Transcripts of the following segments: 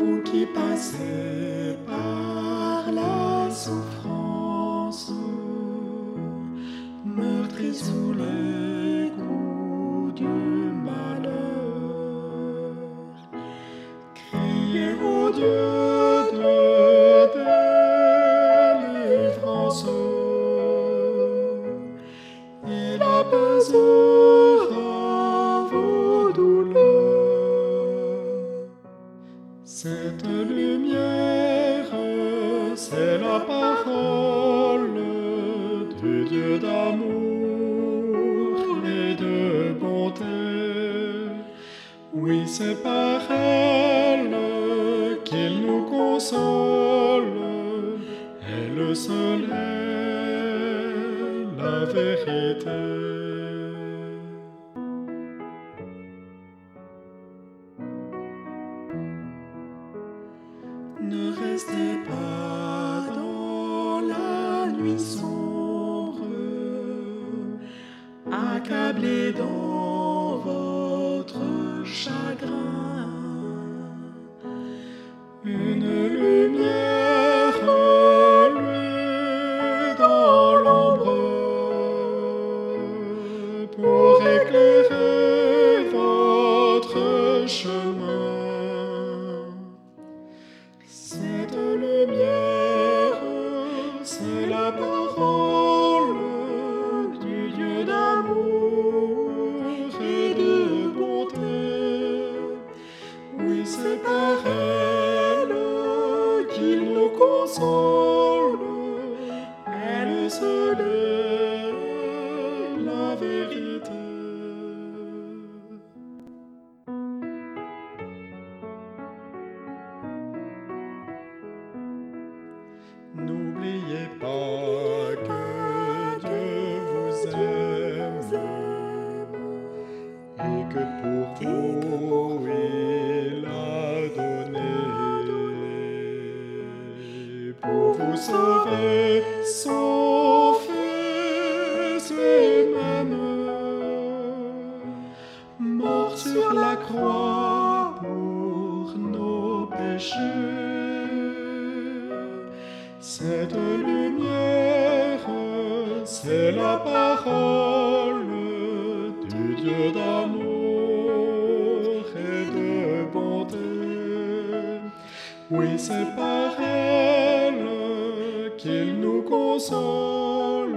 vous qui passez par la souffrance, meurtri sous les c'est la parole du Dieu d'amour et de bonté. Oui, c'est par elle qu'il nous console. Elle seule est la vérité. Ne restez dans votre chagrin. Une lumière lui dans l'ombre pour éclairer votre chemin. C'est par elle qu'il nous console. Elle seule la vérité. N'oubliez pas que Dieu vous aime et que pour vous sauver son fils lui-même mort sur la croix pour nos péchés. Cette lumière, c'est la parole du Dieu d'amour et de bonté. Oui, c'est par elle qu'il nous console.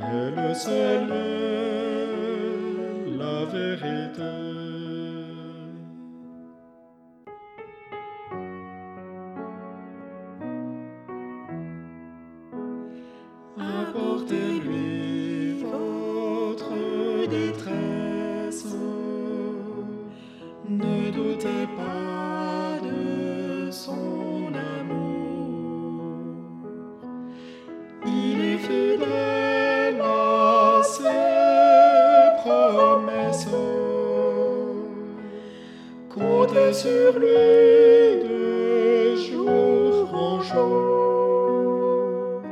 Elle seule est la vérité. Apportez-lui votre détresse. Comptez sur lui de jour en jour.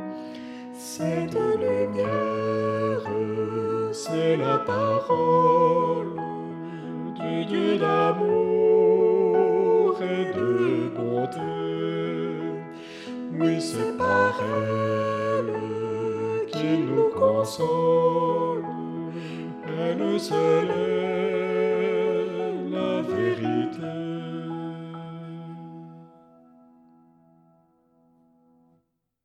Cette lumière, c'est la parole du Dieu d'amour et de bonté. Oui, c'est par elle qu'il nous console. Elle seule est